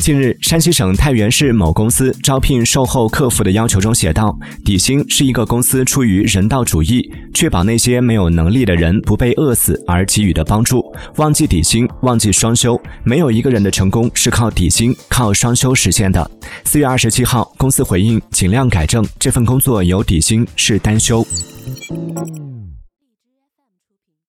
近日，山西省太原市某公司招聘售后客服的要求中写道：“底薪是一个公司出于人道主义，确保那些没有能力的人不被饿死而给予的帮助。忘记底薪，忘记双休，没有一个人的成功是靠底薪、靠双休实现的。”四月二十七号，公司回应尽量改正，这份工作有底薪，是单休。